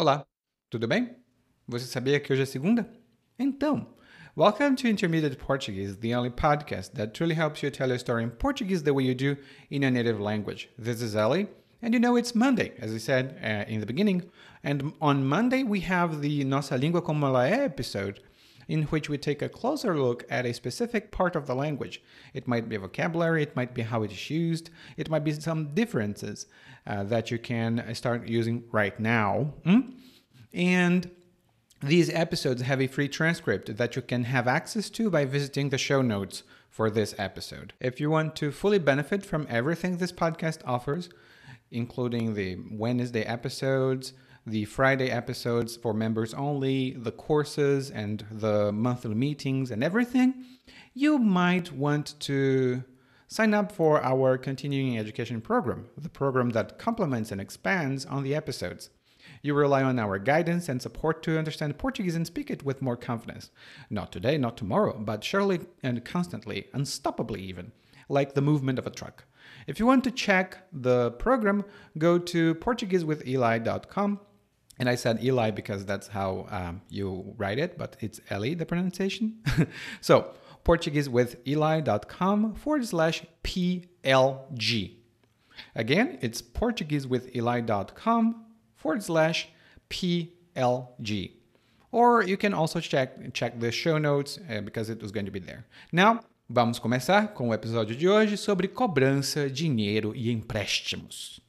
Olá, tudo bem? Você sabia que hoje é segunda? Então, welcome to Intermediate Portuguese, the only podcast that truly helps you tell your story in Portuguese the way you do in your native language. This is Ellie, and you know it's Monday, as I said uh, in the beginning. And on Monday, we have the Nossa Língua Como Ela É episode, in which we take a closer look at a specific part of the language. It might be vocabulary, it might be how it is used, it might be some differences uh, that you can start using right now. Mm? And these episodes have a free transcript that you can have access to by visiting the show notes for this episode. If you want to fully benefit from everything this podcast offers, including the Wednesday episodes, the Friday episodes for members only, the courses and the monthly meetings and everything, you might want to sign up for our continuing education program, the program that complements and expands on the episodes. You rely on our guidance and support to understand Portuguese and speak it with more confidence. Not today, not tomorrow, but surely and constantly, unstoppably even, like the movement of a truck. If you want to check the program, go to PortugueseWithEli.com and I said Eli because that's how um, you write it, but it's Eli, the pronunciation. so, PortugueseWithEli.com forward slash PLG. Again, it's PortugueseWithEli.com forward slash PLG. Or you can also check, check the show notes uh, because it was going to be there. Now, vamos começar com o episódio de hoje sobre cobrança, dinheiro e empréstimos.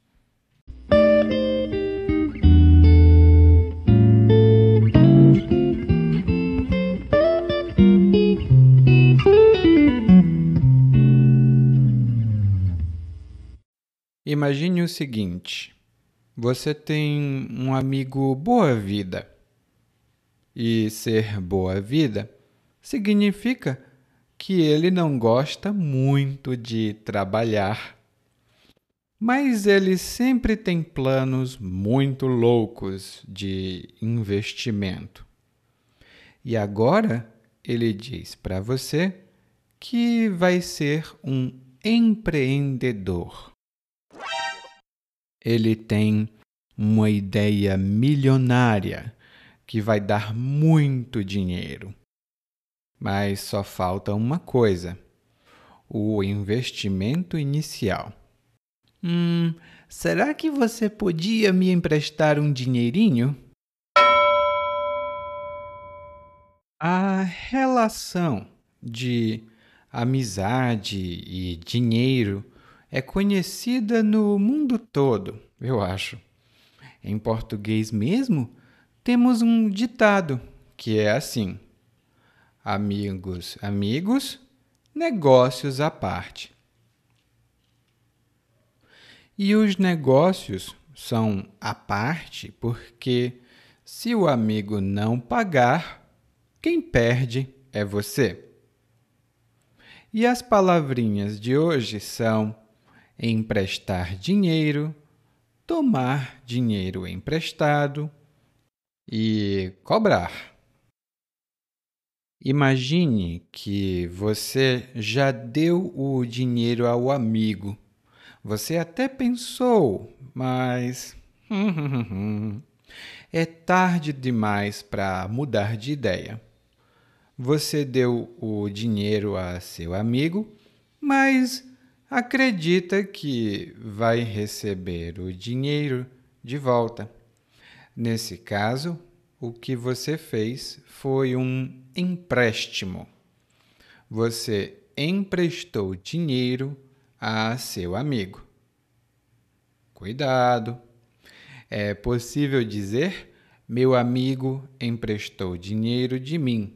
Imagine o seguinte: você tem um amigo boa vida. E ser boa vida significa que ele não gosta muito de trabalhar. Mas ele sempre tem planos muito loucos de investimento. E agora ele diz para você que vai ser um empreendedor ele tem uma ideia milionária que vai dar muito dinheiro. Mas só falta uma coisa: o investimento inicial. Hum, será que você podia me emprestar um dinheirinho? A relação de amizade e dinheiro é conhecida no mundo todo, eu acho. Em português mesmo, temos um ditado que é assim: amigos, amigos, negócios à parte. E os negócios são à parte porque, se o amigo não pagar, quem perde é você. E as palavrinhas de hoje são emprestar dinheiro, tomar dinheiro emprestado e cobrar. Imagine que você já deu o dinheiro ao amigo. Você até pensou, mas é tarde demais para mudar de ideia. Você deu o dinheiro a seu amigo, mas acredita que vai receber o dinheiro de volta. Nesse caso, o que você fez foi um empréstimo. Você emprestou dinheiro a seu amigo. Cuidado! É possível dizer: meu amigo emprestou dinheiro de mim,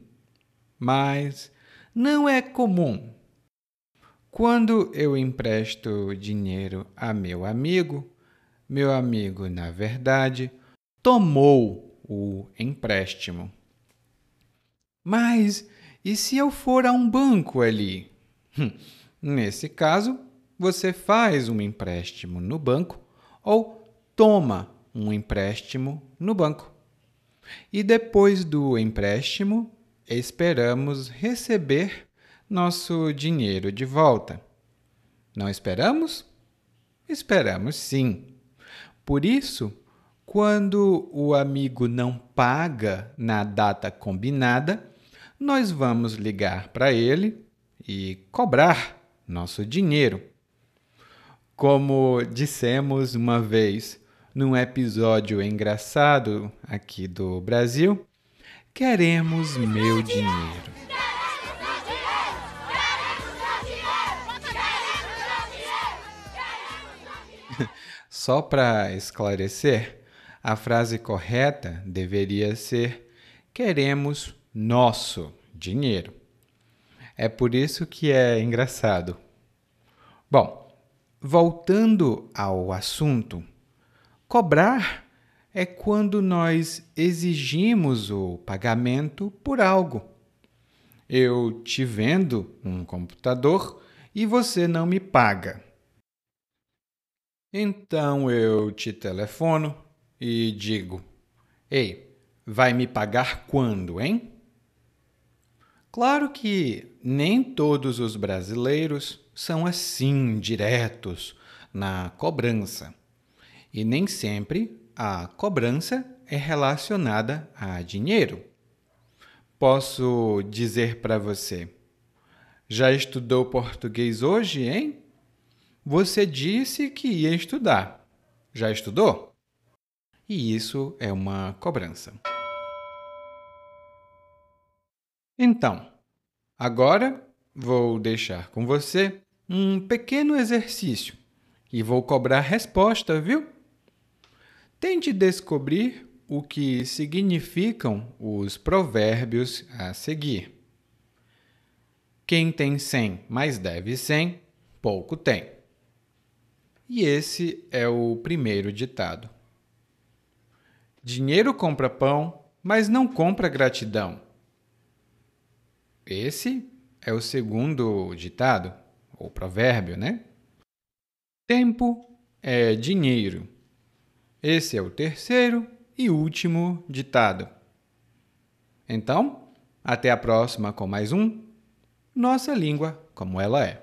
mas não é comum quando eu empresto dinheiro a meu amigo, meu amigo, na verdade, tomou o empréstimo. Mas e se eu for a um banco ali? Hum, nesse caso, você faz um empréstimo no banco ou toma um empréstimo no banco. E depois do empréstimo, esperamos receber nosso dinheiro de volta. Não esperamos? Esperamos sim. Por isso, quando o amigo não paga na data combinada, nós vamos ligar para ele e cobrar nosso dinheiro. Como dissemos uma vez num episódio engraçado aqui do Brasil, queremos meu dinheiro. Só para esclarecer, a frase correta deveria ser: queremos nosso dinheiro. É por isso que é engraçado. Bom, voltando ao assunto, cobrar é quando nós exigimos o pagamento por algo. Eu te vendo um computador e você não me paga. Então eu te telefono e digo: Ei, vai me pagar quando, hein? Claro que nem todos os brasileiros são assim diretos na cobrança. E nem sempre a cobrança é relacionada a dinheiro. Posso dizer para você: já estudou português hoje, hein? Você disse que ia estudar. Já estudou? E isso é uma cobrança. Então, agora vou deixar com você um pequeno exercício e vou cobrar resposta, viu? Tente descobrir o que significam os provérbios a seguir. Quem tem cem, mas deve cem, pouco tem. E esse é o primeiro ditado. Dinheiro compra pão, mas não compra gratidão. Esse é o segundo ditado, ou provérbio, né? Tempo é dinheiro. Esse é o terceiro e último ditado. Então, até a próxima com mais um Nossa Língua como ela é.